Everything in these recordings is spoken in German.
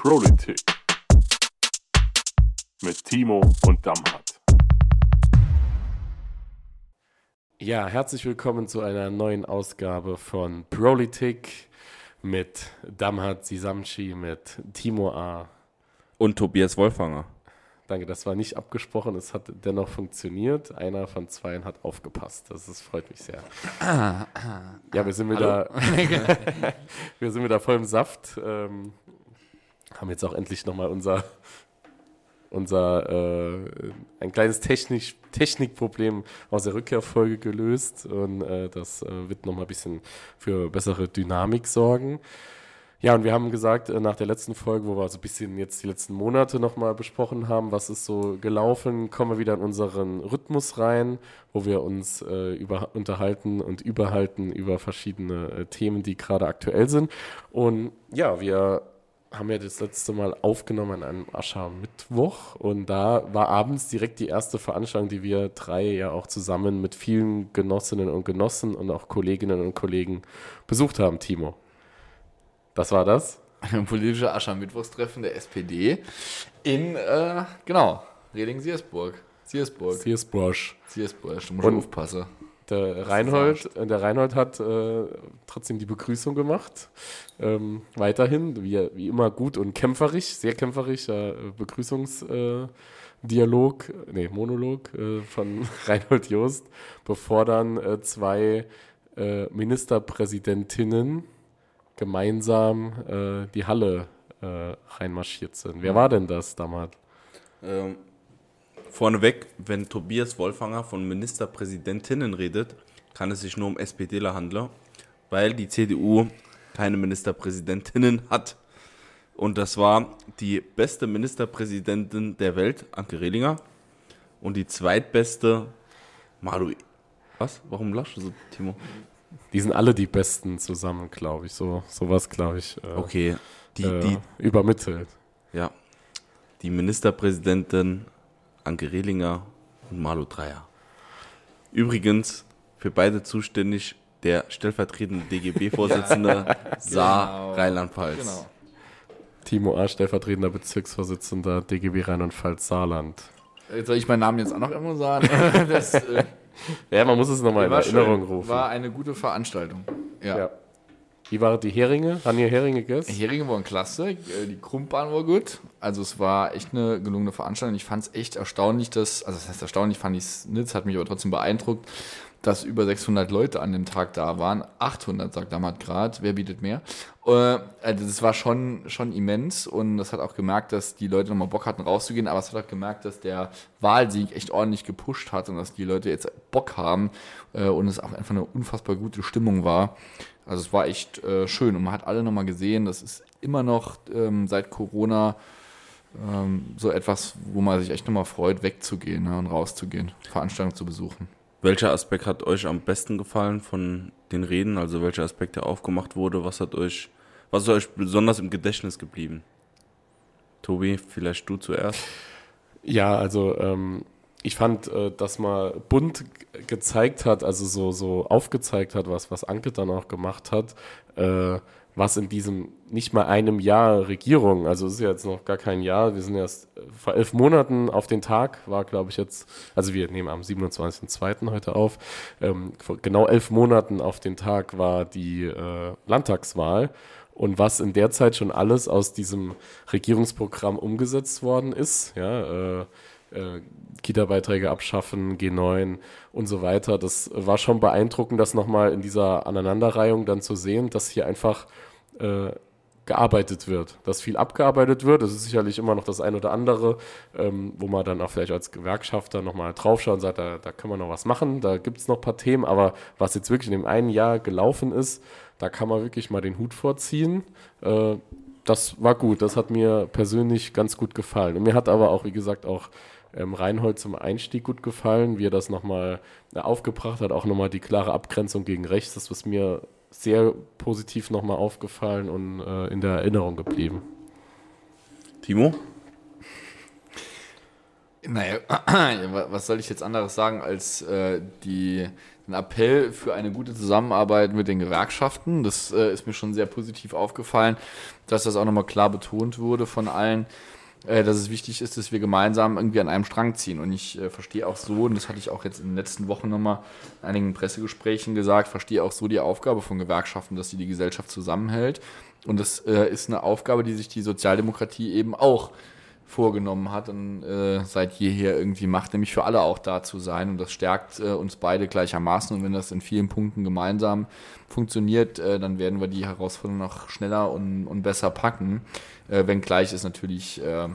Politik mit Timo und Damhat. Ja, herzlich willkommen zu einer neuen Ausgabe von Politik mit Damhat Sisamchi, mit Timo A. Und Tobias Wolfanger. Danke, das war nicht abgesprochen, es hat dennoch funktioniert. Einer von zweien hat aufgepasst. Das ist, freut mich sehr. ja, wir sind wieder, wir sind wieder voll im Saft. Ähm, haben jetzt auch endlich nochmal unser, unser äh, ein kleines Technik, Technikproblem aus der Rückkehrfolge gelöst. Und äh, das äh, wird nochmal ein bisschen für bessere Dynamik sorgen. Ja, und wir haben gesagt, äh, nach der letzten Folge, wo wir so ein bisschen jetzt die letzten Monate nochmal besprochen haben, was ist so gelaufen, kommen wir wieder in unseren Rhythmus rein, wo wir uns äh, über, unterhalten und überhalten über verschiedene äh, Themen, die gerade aktuell sind. Und ja, wir haben ja das letzte Mal aufgenommen an einem Aschermittwoch und da war abends direkt die erste Veranstaltung, die wir drei ja auch zusammen mit vielen Genossinnen und Genossen und auch Kolleginnen und Kollegen besucht haben, Timo. Was war das? Ein politischer Aschermittwochstreffen der SPD in, äh, genau, Reding-Siersburg. Siersburg. Siersburg. Siersburg, du musst und aufpassen. Der Reinhold, der Reinhold hat äh, trotzdem die Begrüßung gemacht. Ähm, weiterhin, wie, wie immer gut und kämpferisch, sehr kämpferisch, äh, Begrüßungsdialog, äh, nee, Monolog äh, von Reinhold Jost, bevor dann äh, zwei äh, Ministerpräsidentinnen gemeinsam äh, die Halle äh, reinmarschiert sind. Wer war denn das damals? Ähm, vorneweg, wenn Tobias Wolfanger von Ministerpräsidentinnen redet, kann es sich nur um SPDler handeln, weil die CDU keine Ministerpräsidentinnen hat. Und das war die beste Ministerpräsidentin der Welt, Anke Rehlinger, und die zweitbeste Malu. Was? Warum lachst du so, Timo? Die sind alle die Besten zusammen, glaube ich. So sowas, glaube ich. Äh, okay. Die, äh, die übermittelt. Ja. Die Ministerpräsidentin Anke Rehlinger und Malu Dreyer. Übrigens für beide zuständig der stellvertretende DGB-Vorsitzende Saar genau. Rheinland-Pfalz. Genau. Timo A., stellvertretender Bezirksvorsitzender DGB Rheinland-Pfalz Saarland. Soll ich meinen Namen jetzt auch noch immer sagen? das, äh ja, man muss es nochmal in Erinnerung schön. rufen. War eine gute Veranstaltung. Ja. ja. Wie waren die Heringe? Haben ihr Heringe gegessen? Heringe waren klasse, äh, die Krumpbahn war gut. Also es war echt eine gelungene Veranstaltung. Ich fand es echt erstaunlich, dass, also das heißt erstaunlich, fand ich es hat mich aber trotzdem beeindruckt, dass über 600 Leute an dem Tag da waren. 800, sagt Damat gerade. Wer bietet mehr? Äh, also das war schon, schon immens und das hat auch gemerkt, dass die Leute nochmal Bock hatten rauszugehen, aber es hat auch gemerkt, dass der Wahlsieg echt ordentlich gepusht hat und dass die Leute jetzt Bock haben äh, und es auch einfach eine unfassbar gute Stimmung war. Also es war echt äh, schön und man hat alle nochmal gesehen, das ist immer noch ähm, seit Corona ähm, so etwas, wo man sich echt nochmal freut, wegzugehen ne, und rauszugehen, Veranstaltungen zu besuchen. Welcher Aspekt hat euch am besten gefallen von den Reden? Also welcher Aspekt, der aufgemacht wurde? Was hat euch, was ist euch besonders im Gedächtnis geblieben? Tobi, vielleicht du zuerst. Ja, also ähm, ich fand, äh, dass man bunt gezeigt hat, also so, so aufgezeigt hat, was, was Anke dann auch gemacht hat, äh, was in diesem nicht mal einem Jahr Regierung, also es ist ja jetzt noch gar kein Jahr, wir sind erst vor elf Monaten auf den Tag, war glaube ich jetzt, also wir nehmen am 27.02. heute auf, ähm, vor genau elf Monaten auf den Tag war die äh, Landtagswahl und was in der Zeit schon alles aus diesem Regierungsprogramm umgesetzt worden ist, ja, äh, äh, Kita-Beiträge abschaffen, G9 und so weiter. Das war schon beeindruckend, das nochmal in dieser Aneinanderreihung dann zu sehen, dass hier einfach äh, gearbeitet wird, dass viel abgearbeitet wird. Das ist sicherlich immer noch das ein oder andere, ähm, wo man dann auch vielleicht als Gewerkschafter nochmal draufschaut und sagt, da, da kann man noch was machen, da gibt es noch ein paar Themen, aber was jetzt wirklich in dem einen Jahr gelaufen ist, da kann man wirklich mal den Hut vorziehen. Äh, das war gut, das hat mir persönlich ganz gut gefallen. Und mir hat aber auch, wie gesagt, auch ähm, Reinhold zum Einstieg gut gefallen, wie er das nochmal äh, aufgebracht hat, auch nochmal die klare Abgrenzung gegen rechts, das ist mir sehr positiv nochmal aufgefallen und äh, in der Erinnerung geblieben. Timo? Naja, was soll ich jetzt anderes sagen als äh, die ein Appell für eine gute Zusammenarbeit mit den Gewerkschaften. Das äh, ist mir schon sehr positiv aufgefallen, dass das auch nochmal klar betont wurde von allen, dass es wichtig ist, dass wir gemeinsam irgendwie an einem Strang ziehen. Und ich äh, verstehe auch so, und das hatte ich auch jetzt in den letzten Wochen nochmal in einigen Pressegesprächen gesagt, verstehe auch so die Aufgabe von Gewerkschaften, dass sie die Gesellschaft zusammenhält. Und das äh, ist eine Aufgabe, die sich die Sozialdemokratie eben auch vorgenommen hat und äh, seit jeher irgendwie macht, nämlich für alle auch da zu sein. Und das stärkt äh, uns beide gleichermaßen. Und wenn das in vielen Punkten gemeinsam funktioniert, äh, dann werden wir die Herausforderung noch schneller und, und besser packen. Äh, wenngleich es natürlich äh,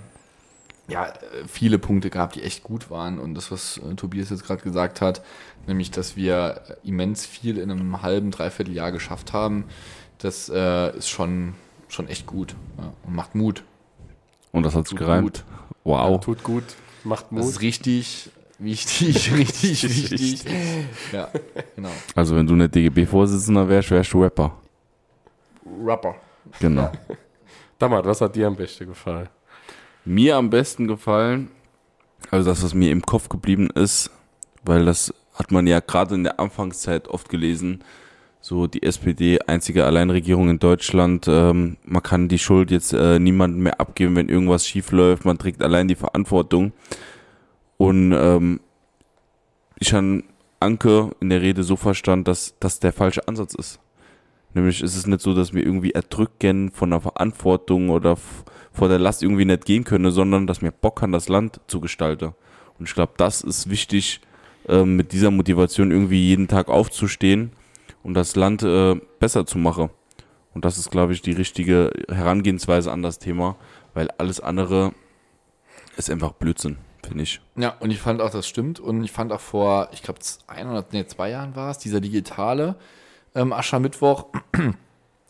ja, äh, viele Punkte gab, die echt gut waren. Und das, was äh, Tobias jetzt gerade gesagt hat, nämlich, dass wir immens viel in einem halben, dreiviertel Jahr geschafft haben, das ist schon, schon echt gut ja, und macht Mut. Und das hat's Tut gereimt. gut. Wow. Tut gut, macht Das Mut. ist richtig, wichtig, richtig, wichtig. Ja, genau. Also wenn du nicht DGB-Vorsitzender wärst, wärst du Rapper. Rapper. Genau. Damals, was hat dir am besten gefallen? Mir am besten gefallen, also das, was mir im Kopf geblieben ist, weil das hat man ja gerade in der Anfangszeit oft gelesen, so die SPD, einzige Alleinregierung in Deutschland, ähm, man kann die Schuld jetzt äh, niemandem mehr abgeben, wenn irgendwas schief läuft, man trägt allein die Verantwortung. Und ähm, ich habe Anke in der Rede so verstanden, dass das der falsche Ansatz ist. Nämlich ist es nicht so, dass wir irgendwie erdrücken von der Verantwortung oder vor der Last irgendwie nicht gehen können, sondern dass wir Bock haben, das Land zu gestalten. Und ich glaube, das ist wichtig, ähm, mit dieser Motivation irgendwie jeden Tag aufzustehen und das Land äh, besser zu machen. Und das ist, glaube ich, die richtige Herangehensweise an das Thema, weil alles andere ist einfach Blödsinn, finde ich. Ja, und ich fand auch, das stimmt. Und ich fand auch vor, ich glaube, ein oder nee, zwei Jahren war es, dieser digitale ähm, Aschermittwoch.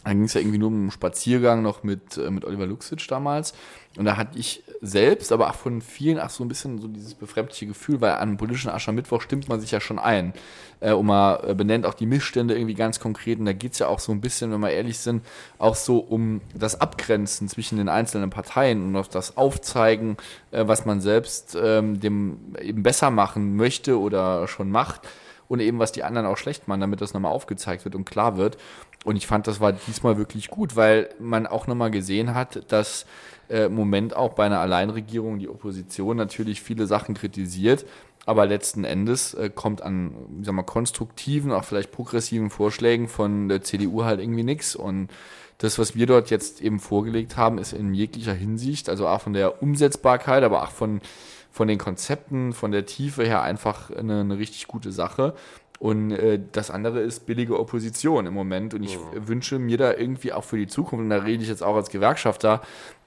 Da ging es ja irgendwie nur um einen Spaziergang noch mit, äh, mit Oliver Luxic damals. Und da hatte ich selbst, aber auch von vielen, auch so ein bisschen so dieses befremdliche Gefühl, weil an politischen Aschermittwoch stimmt man sich ja schon ein. Äh, und man äh, benennt auch die Missstände irgendwie ganz konkret. Und da geht es ja auch so ein bisschen, wenn wir ehrlich sind, auch so um das Abgrenzen zwischen den einzelnen Parteien und auf das Aufzeigen, äh, was man selbst ähm, dem eben besser machen möchte oder schon macht und eben was die anderen auch schlecht machen, damit das nochmal aufgezeigt wird und klar wird. Und ich fand, das war diesmal wirklich gut, weil man auch nochmal gesehen hat, dass äh, im Moment auch bei einer Alleinregierung die Opposition natürlich viele Sachen kritisiert, aber letzten Endes äh, kommt an, ich sag mal, konstruktiven, auch vielleicht progressiven Vorschlägen von der CDU halt irgendwie nichts. Und das, was wir dort jetzt eben vorgelegt haben, ist in jeglicher Hinsicht, also auch von der Umsetzbarkeit, aber auch von, von den Konzepten, von der Tiefe her einfach eine, eine richtig gute Sache. Und äh, das andere ist billige Opposition im Moment. Und ich äh, wünsche mir da irgendwie auch für die Zukunft, und da rede ich jetzt auch als Gewerkschafter,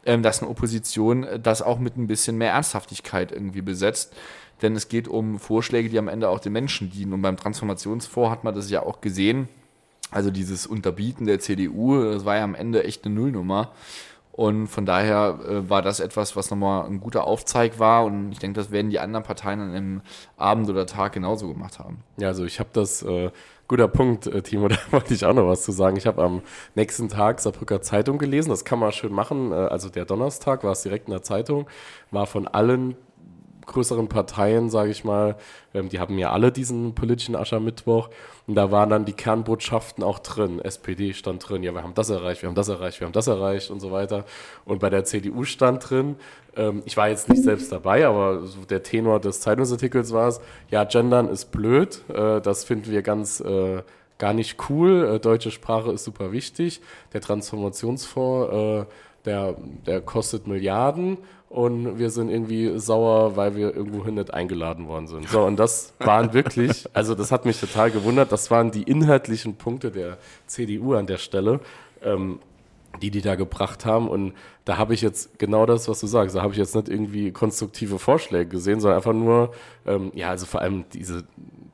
ähm, dass eine Opposition äh, das auch mit ein bisschen mehr Ernsthaftigkeit irgendwie besetzt. Denn es geht um Vorschläge, die am Ende auch den Menschen dienen. Und beim Transformationsfonds hat man das ja auch gesehen. Also dieses Unterbieten der CDU, das war ja am Ende echt eine Nullnummer. Und von daher äh, war das etwas, was nochmal ein guter Aufzeig war. Und ich denke, das werden die anderen Parteien an einem Abend oder Tag genauso gemacht haben. Ja, also ich habe das, äh, guter Punkt, äh, Timo, da wollte ich auch noch was zu sagen. Ich habe am nächsten Tag Saarbrücker Zeitung gelesen, das kann man schön machen. Äh, also der Donnerstag war es direkt in der Zeitung, war von allen größeren Parteien, sage ich mal, ähm, die haben ja alle diesen politischen Aschermittwoch. Und da waren dann die Kernbotschaften auch drin. SPD stand drin, ja, wir haben das erreicht, wir haben das erreicht, wir haben das erreicht und so weiter. Und bei der CDU stand drin, ähm, ich war jetzt nicht selbst dabei, aber der Tenor des Zeitungsartikels war es, ja, gendern ist blöd, äh, das finden wir ganz äh, gar nicht cool, äh, deutsche Sprache ist super wichtig, der Transformationsfonds, äh, der, der kostet Milliarden und wir sind irgendwie sauer, weil wir irgendwohin nicht eingeladen worden sind. So, und das waren wirklich, also das hat mich total gewundert, das waren die inhaltlichen Punkte der CDU an der Stelle. Ähm, die die da gebracht haben. Und da habe ich jetzt genau das, was du sagst. Da habe ich jetzt nicht irgendwie konstruktive Vorschläge gesehen, sondern einfach nur, ähm, ja, also vor allem diese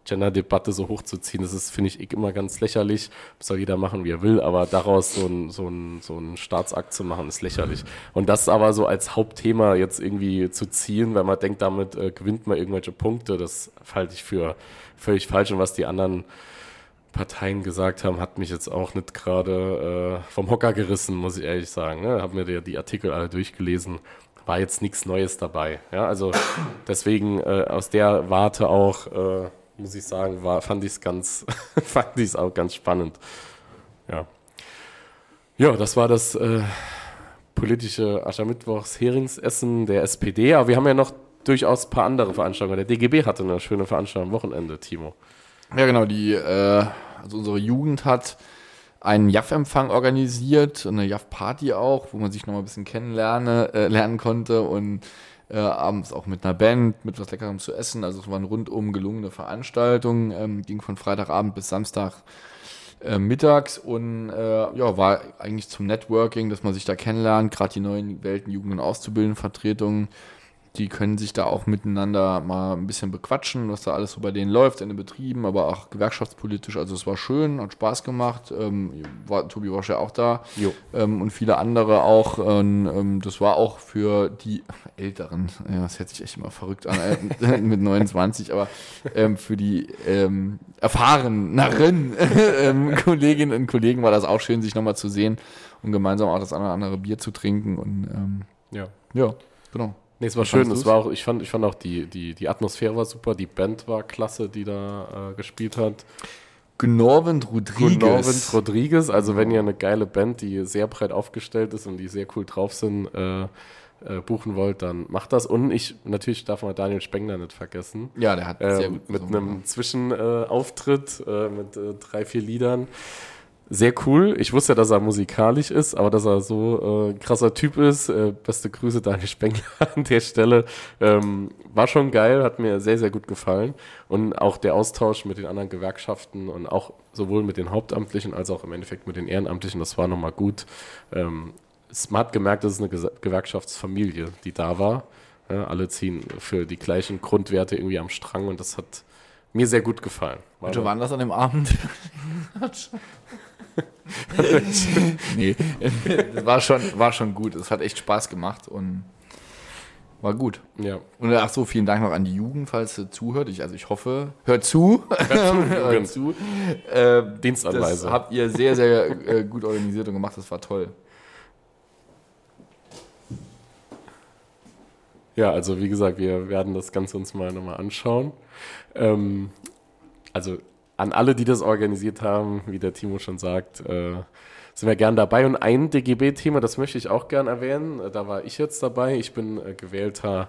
Gender-Debatte so hochzuziehen, das ist, finde ich, immer ganz lächerlich. Das soll jeder machen, wie er will, aber daraus so ein, so ein, so ein Staatsakt zu machen, ist lächerlich. Und das aber so als Hauptthema jetzt irgendwie zu ziehen, wenn man denkt, damit äh, gewinnt man irgendwelche Punkte, das halte ich für völlig falsch. Und was die anderen Parteien gesagt haben, hat mich jetzt auch nicht gerade äh, vom Hocker gerissen, muss ich ehrlich sagen. Ne? Hab mir die, die Artikel alle durchgelesen, war jetzt nichts Neues dabei. Ja, also deswegen äh, aus der Warte auch, äh, muss ich sagen, war, fand ich es ganz, fand ich es auch ganz spannend. Ja. Ja, das war das äh, politische Aschermittwochs Heringsessen der SPD, aber wir haben ja noch durchaus ein paar andere Veranstaltungen. Der DGB hatte eine schöne Veranstaltung am Wochenende, Timo. Ja, genau, die, äh, also unsere Jugend hat einen JAF-Empfang organisiert, eine JAF-Party auch, wo man sich noch mal ein bisschen kennenlernen äh, lernen konnte und äh, abends auch mit einer Band, mit was Leckerem zu essen. Also es war eine rundum gelungene Veranstaltung, ähm, ging von Freitagabend bis Samstag äh, mittags und äh, ja, war eigentlich zum Networking, dass man sich da kennenlernt, gerade die neuen Welten, Jugend- und Auszubildendenvertretungen die können sich da auch miteinander mal ein bisschen bequatschen, was da alles so bei denen läuft in den Betrieben, aber auch gewerkschaftspolitisch. Also es war schön, hat Spaß gemacht. Ähm, war, Tobi war ja auch da ähm, und viele andere auch. Ähm, das war auch für die Älteren, ja, das hört sich echt immer verrückt an äh, mit 29, aber ähm, für die ähm, erfahreneren ähm, Kolleginnen und Kollegen war das auch schön, sich nochmal zu sehen und gemeinsam auch das eine oder andere Bier zu trinken. Und Ja. ja, genau. Nee, es war Wie schön. Es war auch, ich fand, ich fand auch die, die, die Atmosphäre war super, die Band war klasse, die da äh, gespielt hat. Gnorvent Rodriguez. Norvin Rodriguez, also wenn ihr eine geile Band, die sehr breit aufgestellt ist und die sehr cool drauf sind, äh, äh, buchen wollt, dann macht das. Und ich, natürlich darf man Daniel Spengler nicht vergessen. Ja, der hat sehr Ähm, gut mit gesungen. einem Zwischenauftritt äh, mit äh, drei, vier Liedern. Sehr cool. Ich wusste ja, dass er musikalisch ist, aber dass er so äh, krasser Typ ist. Äh, beste Grüße, Daniel Spengler an der Stelle. Ähm, war schon geil, hat mir sehr, sehr gut gefallen. Und auch der Austausch mit den anderen Gewerkschaften und auch sowohl mit den Hauptamtlichen als auch im Endeffekt mit den Ehrenamtlichen, das war nochmal gut. Ähm, man hat gemerkt, dass es eine Gewerkschaftsfamilie, die da war. Ja, alle ziehen für die gleichen Grundwerte irgendwie am Strang und das hat mir sehr gut gefallen. War Welche waren das an dem Abend? nee, das war schon, war schon gut. Es hat echt Spaß gemacht und war gut. ja. Und ach so, vielen Dank noch an die Jugend, falls ihr zuhört. Ich, also ich hoffe, hört zu. hört zu. Äh, das Dienstanweisung. habt ihr sehr, sehr äh, gut organisiert und gemacht. Das war toll. Ja, also wie gesagt, wir werden das Ganze uns mal nochmal anschauen. Ähm, also an alle, die das organisiert haben, wie der Timo schon sagt, äh, sind wir gern dabei. Und ein DGB-Thema, das möchte ich auch gern erwähnen, äh, da war ich jetzt dabei. Ich bin äh, gewählter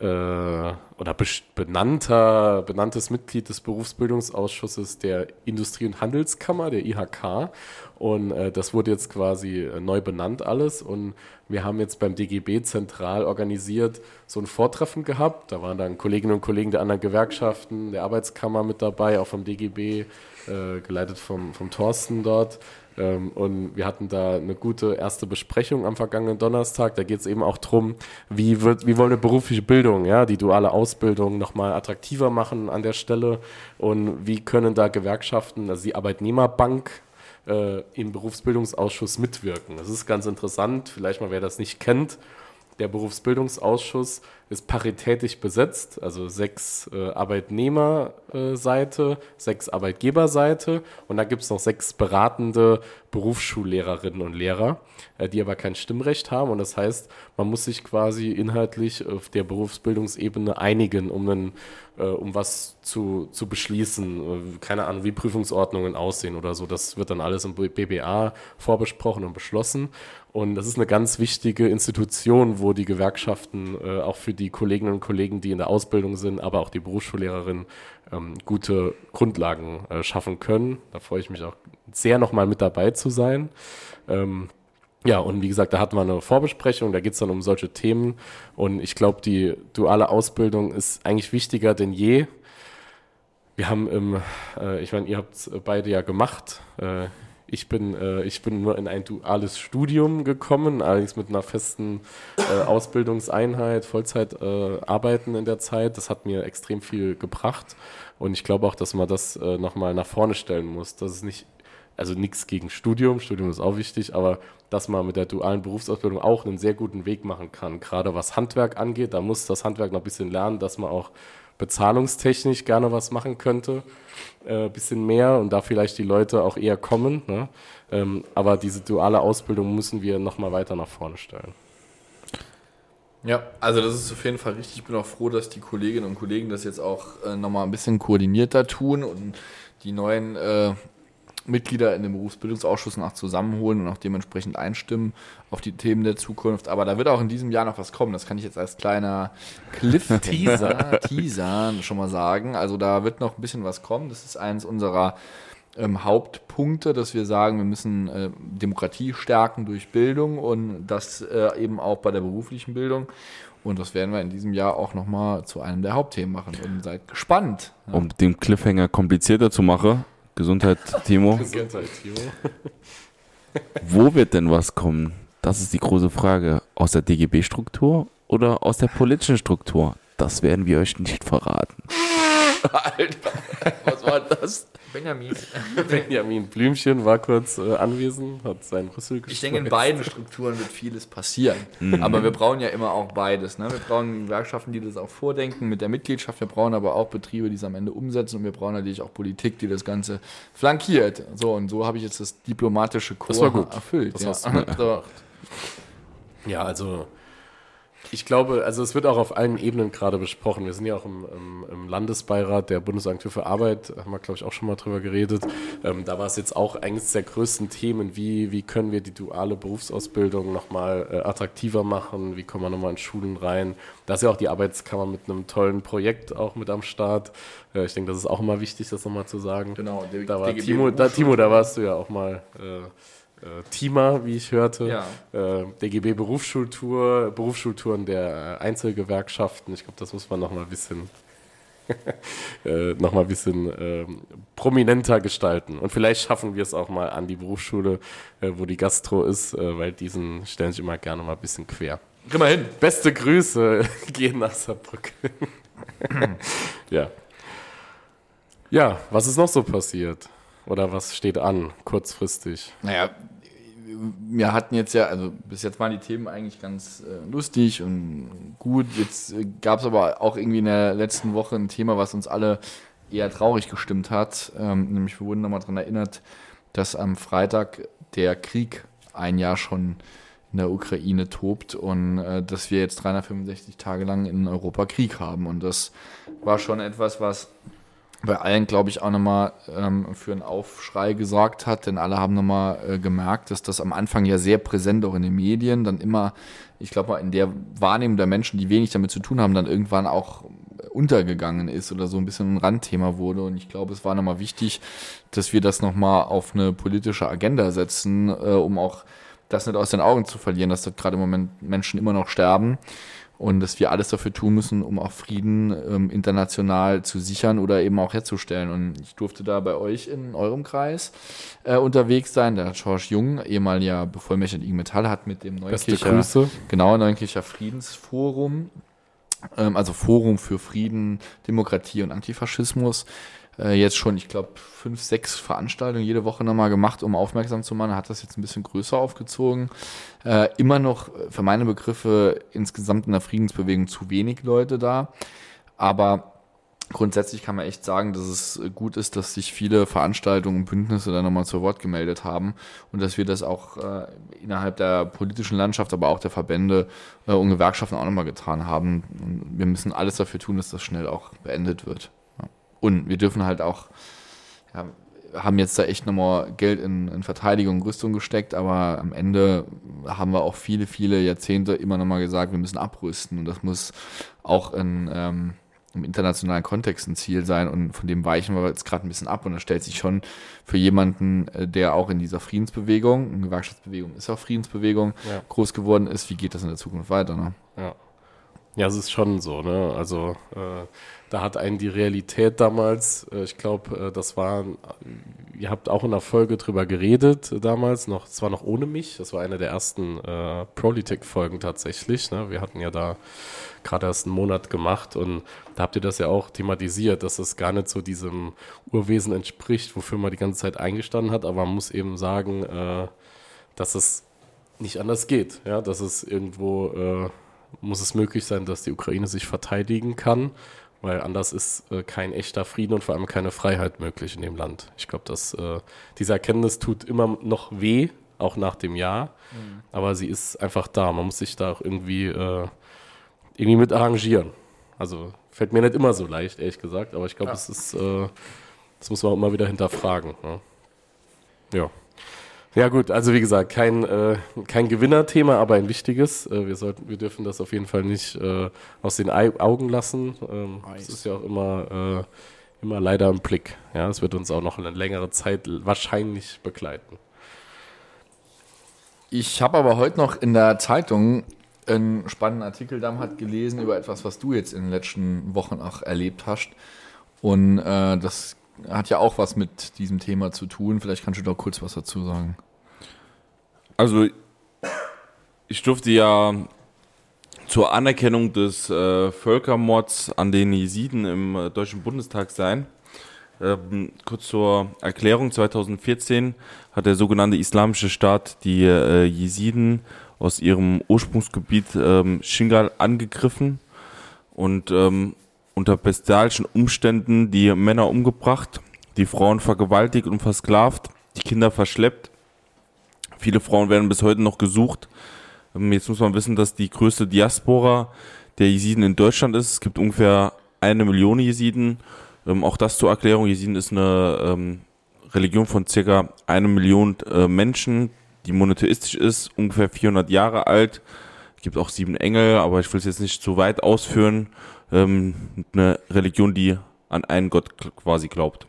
äh, oder benannter, benanntes Mitglied des Berufsbildungsausschusses der Industrie- und Handelskammer, der IHK. Und äh, das wurde jetzt quasi äh, neu benannt alles. Und wir haben jetzt beim DGB zentral organisiert so ein Vortreffen gehabt. Da waren dann Kolleginnen und Kollegen der anderen Gewerkschaften, der Arbeitskammer mit dabei, auch vom DGB, äh, geleitet vom, vom Thorsten dort. Ähm, und wir hatten da eine gute erste Besprechung am vergangenen Donnerstag. Da geht es eben auch drum, wie, wie wollen wir berufliche Bildung, ja, die duale Ausbildung nochmal attraktiver machen an der Stelle und wie können da Gewerkschaften, also die Arbeitnehmerbank, äh, im Berufsbildungsausschuss mitwirken. Das ist ganz interessant, vielleicht mal wer das nicht kennt. Der Berufsbildungsausschuss ist paritätisch besetzt, also sechs äh, Arbeitnehmerseite, sechs Arbeitgeberseite und da gibt es noch sechs beratende Berufsschullehrerinnen und Lehrer, äh, die aber kein Stimmrecht haben und das heißt, man muss sich quasi inhaltlich auf der Berufsbildungsebene einigen, um, einen, äh, um was zu, zu beschließen. Äh, keine Ahnung, wie Prüfungsordnungen aussehen oder so. Das wird dann alles im BBA vorbesprochen und beschlossen. Und das ist eine ganz wichtige Institution, wo die Gewerkschaften äh, auch für die Kolleginnen und Kollegen, die in der Ausbildung sind, aber auch die Berufsschullehrerinnen ähm, gute Grundlagen äh, schaffen können. Da freue ich mich auch sehr, nochmal mit dabei zu sein. Ähm, ja, und wie gesagt, da hatten wir eine Vorbesprechung, da geht es dann um solche Themen. Und ich glaube, die duale Ausbildung ist eigentlich wichtiger denn je. Wir haben im, äh, ich meine, ihr habt beide ja gemacht. Ich bin, äh, ich bin nur in ein duales Studium gekommen, allerdings mit einer festen äh, Ausbildungseinheit, Vollzeit äh, arbeiten in der Zeit. Das hat mir extrem viel gebracht. Und ich glaube auch, dass man das äh, nochmal nach vorne stellen muss. Das ist nicht, also nichts gegen Studium, Studium ist auch wichtig, aber dass man mit der dualen Berufsausbildung auch einen sehr guten Weg machen kann. Gerade was Handwerk angeht, da muss das Handwerk noch ein bisschen lernen, dass man auch bezahlungstechnisch gerne was machen könnte, äh, bisschen mehr und da vielleicht die Leute auch eher kommen. Ne? Ähm, aber diese duale Ausbildung müssen wir nochmal weiter nach vorne stellen. Ja, also das ist auf jeden Fall richtig. Ich bin auch froh, dass die Kolleginnen und Kollegen das jetzt auch äh, nochmal ein bisschen koordinierter tun und die neuen äh, Mitglieder in dem Berufsbildungsausschuss noch zusammenholen und auch dementsprechend einstimmen auf die Themen der Zukunft. Aber da wird auch in diesem Jahr noch was kommen. Das kann ich jetzt als kleiner Cliff-Teaser Teaser schon mal sagen. Also da wird noch ein bisschen was kommen. Das ist eines unserer ähm, Hauptpunkte, dass wir sagen, wir müssen äh, Demokratie stärken durch Bildung und das äh, eben auch bei der beruflichen Bildung. Und das werden wir in diesem Jahr auch nochmal zu einem der Hauptthemen machen. Und seid gespannt. Ja. Um den Cliffhanger komplizierter zu machen, Gesundheit, Timo. Gesundheit, Timo. Wo wird denn was kommen? Das ist die große Frage. Aus der DGB-Struktur oder aus der politischen Struktur? Das werden wir euch nicht verraten. Alter, was war das? Benjamin. Benjamin Blümchen war kurz äh, anwesend, hat seinen Rüssel Ich denke, in beiden Strukturen wird vieles passieren. Aber wir brauchen ja immer auch beides. Ne? Wir brauchen Gewerkschaften, die das auch vordenken mit der Mitgliedschaft. Wir brauchen aber auch Betriebe, die es am Ende umsetzen. Und wir brauchen natürlich auch Politik, die das Ganze flankiert. So, und so habe ich jetzt das diplomatische Chor Das war gut. erfüllt. Das ja. hast du gut so. Ja, also ich glaube, also es wird auch auf allen Ebenen gerade besprochen. Wir sind ja auch im, im, im Landesbeirat der Bundesagentur für Arbeit, haben wir, glaube ich, auch schon mal drüber geredet. Ähm, da war es jetzt auch eines der größten Themen, wie, wie können wir die duale Berufsausbildung nochmal äh, attraktiver machen, wie kommen wir nochmal in Schulen rein. Da ist ja auch die Arbeitskammer mit einem tollen Projekt auch mit am Start. Äh, ich denke, das ist auch immer wichtig, das nochmal zu sagen. Genau, der Da war Timo, da, Timo, da warst du ja auch mal äh, äh, Teamer, wie ich hörte. Ja. Äh, DGB Berufsschultour, Berufsschultouren der äh, Einzelgewerkschaften. Ich glaube, das muss man noch mal ein bisschen, äh, noch mal ein bisschen ähm, prominenter gestalten. Und vielleicht schaffen wir es auch mal an die Berufsschule, äh, wo die Gastro ist, äh, weil diesen stellen sich immer gerne mal ein bisschen quer. Geh mal hin. Beste Grüße gehen nach Saarbrücken. ja. Ja, was ist noch so passiert? Oder was steht an, kurzfristig? Naja, wir hatten jetzt ja, also bis jetzt waren die Themen eigentlich ganz äh, lustig und gut. Jetzt äh, gab es aber auch irgendwie in der letzten Woche ein Thema, was uns alle eher traurig gestimmt hat. Ähm, nämlich wir wurden nochmal daran erinnert, dass am Freitag der Krieg ein Jahr schon in der Ukraine tobt und äh, dass wir jetzt 365 Tage lang in Europa Krieg haben. Und das war schon etwas, was bei allen, glaube ich, auch nochmal ähm, für einen Aufschrei gesorgt hat, denn alle haben nochmal äh, gemerkt, dass das am Anfang ja sehr präsent auch in den Medien, dann immer, ich glaube mal, in der Wahrnehmung der Menschen, die wenig damit zu tun haben, dann irgendwann auch untergegangen ist oder so ein bisschen ein Randthema wurde. Und ich glaube, es war nochmal wichtig, dass wir das nochmal auf eine politische Agenda setzen, äh, um auch das nicht aus den Augen zu verlieren, dass dort gerade im Moment Menschen immer noch sterben und dass wir alles dafür tun müssen, um auch Frieden ähm, international zu sichern oder eben auch herzustellen. Und ich durfte da bei euch in eurem Kreis äh, unterwegs sein. Der George Jung, ehemaliger Bevollmächtigter IG Metall, hat mit dem Neunkircher, genau, Neunkircher Friedensforum, ähm, also Forum für Frieden, Demokratie und Antifaschismus, äh, jetzt schon, ich glaube, fünf, sechs Veranstaltungen jede Woche nochmal gemacht, um aufmerksam zu machen. Hat das jetzt ein bisschen größer aufgezogen. Äh, immer noch äh, für meine Begriffe insgesamt in der Friedensbewegung zu wenig Leute da. Aber grundsätzlich kann man echt sagen, dass es gut ist, dass sich viele Veranstaltungen und Bündnisse da nochmal zu Wort gemeldet haben und dass wir das auch äh, innerhalb der politischen Landschaft, aber auch der Verbände äh, und Gewerkschaften auch nochmal getan haben. Und wir müssen alles dafür tun, dass das schnell auch beendet wird. Und wir dürfen halt auch, ja, haben jetzt da echt nochmal Geld in, in Verteidigung und Rüstung gesteckt, aber am Ende haben wir auch viele, viele Jahrzehnte immer nochmal gesagt, wir müssen abrüsten und das muss auch in, ähm, im internationalen Kontext ein Ziel sein und von dem weichen wir jetzt gerade ein bisschen ab und das stellt sich schon für jemanden, äh, der auch in dieser Friedensbewegung, eine Gewerkschaftsbewegung ist auch Friedensbewegung, Ja. groß geworden ist, wie geht das in der Zukunft weiter? Ne? Ja. Ja, es ist schon so, ne? Also äh, da hat einen die Realität damals, äh, ich glaube, äh, das war, ihr habt auch in der Folge drüber geredet äh, damals, noch, es noch ohne mich, das war eine der ersten äh, Prolitech-Folgen tatsächlich. Ne? Wir hatten ja da gerade erst einen Monat gemacht und da habt ihr das ja auch thematisiert, dass es gar nicht so diesem Urwesen entspricht, wofür man die ganze Zeit eingestanden hat, aber man muss eben sagen, äh, dass es nicht anders geht, ja, dass es irgendwo äh, muss es möglich sein, dass die Ukraine sich verteidigen kann, weil anders ist äh, kein echter Frieden und vor allem keine Freiheit möglich in dem Land. Ich glaube, dass äh, diese Erkenntnis tut immer noch weh, auch nach dem Jahr, aber sie ist einfach da. Man muss sich da auch irgendwie äh, irgendwie mit arrangieren. Also fällt mir nicht immer so leicht, ehrlich gesagt, aber ich glaube, es ist, äh, das muss man auch immer wieder hinterfragen. Ne? Ja. Ja gut, also wie gesagt, kein, äh, kein Gewinnerthema, aber ein wichtiges. Äh, wir, sollten, wir dürfen das auf jeden Fall nicht äh, aus den Augen lassen. Ähm, Nice. Das ist ja auch immer, äh, immer leider im Blick. Ja, es wird uns auch noch eine längere Zeit wahrscheinlich begleiten. Ich habe aber heute noch in der Zeitung einen spannenden Artikel hat gelesen über etwas, was du jetzt in den letzten Wochen auch erlebt hast. Und äh, das hat ja auch was mit diesem Thema zu tun. Vielleicht kannst du da kurz was dazu sagen. Also, ich durfte ja zur Anerkennung des äh, Völkermords an den Jesiden im äh, Deutschen Bundestag sein. Ähm, kurz zur Erklärung, 2014 hat der sogenannte Islamische Staat die äh, Jesiden aus ihrem Ursprungsgebiet ähm, Shingal angegriffen und ähm, unter bestialischen Umständen die Männer umgebracht, die Frauen vergewaltigt und versklavt, die Kinder verschleppt. Viele Frauen werden bis heute noch gesucht. Ähm, Jetzt muss man wissen, dass die größte Diaspora der Jesiden in Deutschland ist. Es gibt ungefähr eine Million Jesiden. Ähm, auch das zur Erklärung. Jesiden ist eine ähm, Religion von circa eine Million äh, Menschen, die monotheistisch ist, ungefähr 400 Jahre alt. Es gibt auch sieben Engel, aber ich will es jetzt nicht zu weit ausführen. Ähm, eine Religion, die an einen Gott quasi glaubt.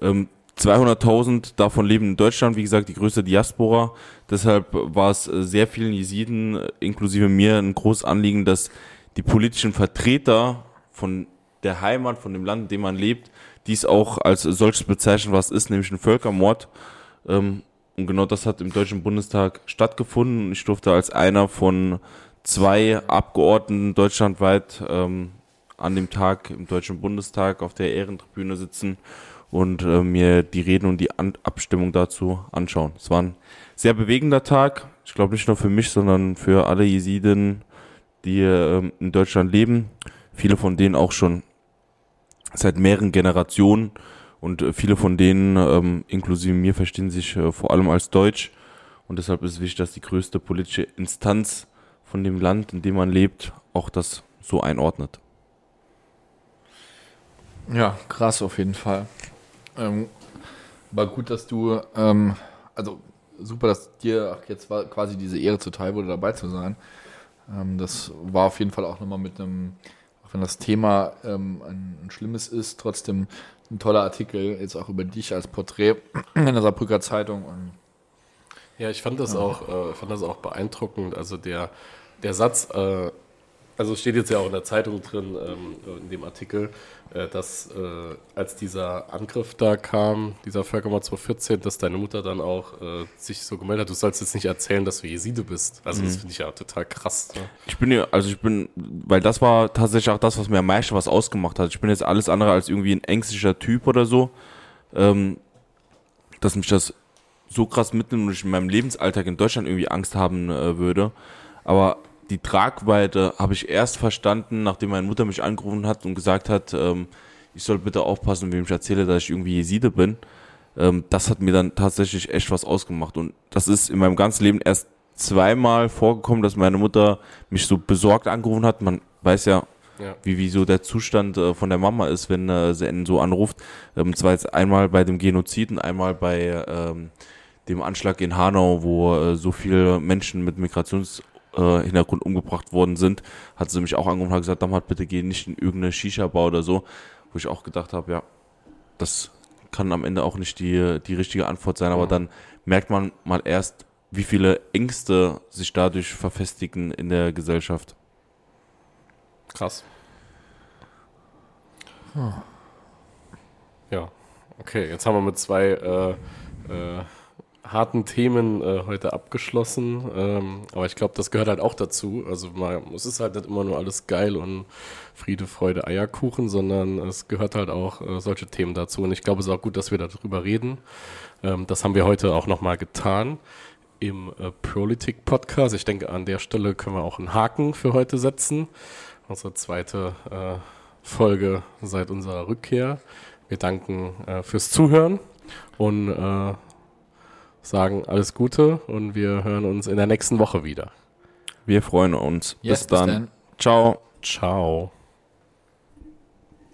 Ähm, 200.000 davon leben in Deutschland, wie gesagt, die größte Diaspora. Deshalb war es äh, sehr vielen Jesiden, äh, inklusive mir, ein großes Anliegen, dass die politischen Vertreter von der Heimat, von dem Land, in dem man lebt, dies auch als solches bezeichnen, was ist, nämlich ein Völkermord. Ähm, und genau das hat im Deutschen Bundestag stattgefunden. Ich durfte als einer von zwei Abgeordneten deutschlandweit ähm, an dem Tag im Deutschen Bundestag auf der Ehrentribüne sitzen und äh, mir die Reden und die An Abstimmung dazu anschauen. Es war ein sehr bewegender Tag. Ich glaube nicht nur für mich, sondern für alle Jesiden, die ähm, in Deutschland leben. Viele von denen auch schon seit mehreren Generationen und äh, viele von denen, ähm, inklusive mir, verstehen sich äh, vor allem als Deutsch. Und deshalb ist wichtig, dass die größte politische Instanz von dem Land, in dem man lebt, auch das so einordnet. Ja, krass auf jeden Fall. Ähm, war gut, dass du, ähm, also super, dass dir jetzt quasi diese Ehre zuteil wurde, dabei zu sein. Ähm, das war auf jeden Fall auch nochmal mit einem, auch wenn das Thema ähm, ein, ein schlimmes ist, trotzdem ein toller Artikel, jetzt auch über dich als Porträt in der Saarbrücker Zeitung. Und Ja, ich fand das auch, äh, fand das auch beeindruckend. Also der, der Satz, äh, also es steht jetzt ja auch in der Zeitung drin, ähm, in dem Artikel, äh, dass äh, als dieser Angriff da kam, dieser Völkermord 2014, dass deine Mutter dann auch äh, sich so gemeldet hat, du sollst jetzt nicht erzählen, dass du Jeside bist. Also das finde ich ja total krass. Ne? Ich bin ja, also ich bin, weil das war tatsächlich auch das, was mir am meisten was ausgemacht hat. Ich bin jetzt alles andere als irgendwie ein ängstlicher Typ oder so. Ähm, dass mich das so krass mitnimmt und ich in meinem Lebensalltag in Deutschland irgendwie Angst haben äh, würde. Aber die Tragweite habe ich erst verstanden, nachdem meine Mutter mich angerufen hat und gesagt hat, ähm, ich soll bitte aufpassen, wem ich erzähle, dass ich irgendwie Jeside bin. Ähm, das hat mir dann tatsächlich echt was ausgemacht. Und das ist in meinem ganzen Leben erst zweimal vorgekommen, dass meine Mutter mich so besorgt angerufen hat. Man weiß ja, Ja. wie, wie so der Zustand äh, von der Mama ist, wenn äh, sie einen so anruft. Ähm, zwar jetzt einmal bei dem Genozid und einmal bei ähm, dem Anschlag in Hanau, wo äh, so viele Menschen mit Migrationshintergrund äh, umgebracht worden sind, hat sie mich auch angerufen und hat gesagt, Damhat, bitte geh nicht in irgendeine Shisha-Bar oder so, wo ich auch gedacht habe, ja, das kann am Ende auch nicht die, die richtige Antwort sein, aber dann merkt man mal erst, wie viele Ängste sich dadurch verfestigen in der Gesellschaft. Krass. Ja, okay, jetzt haben wir mit zwei äh, äh, harten Themen äh, heute abgeschlossen. Ähm, aber ich glaube, das gehört halt auch dazu. Also mal, es ist halt nicht immer nur alles geil und Friede, Freude, Eierkuchen, sondern es gehört halt auch äh, solche Themen dazu. Und ich glaube, es ist auch gut, dass wir darüber reden. Ähm, das haben wir heute auch nochmal getan im äh, Politik Podcast. Ich denke, an der Stelle können wir auch einen Haken für heute setzen. Unsere zweite äh, Folge seit unserer Rückkehr. Wir danken äh, fürs Zuhören und äh, sagen alles Gute und wir hören uns in der nächsten Woche wieder. Wir freuen uns. Yes, bis dann. dann. Ciao. Ciao.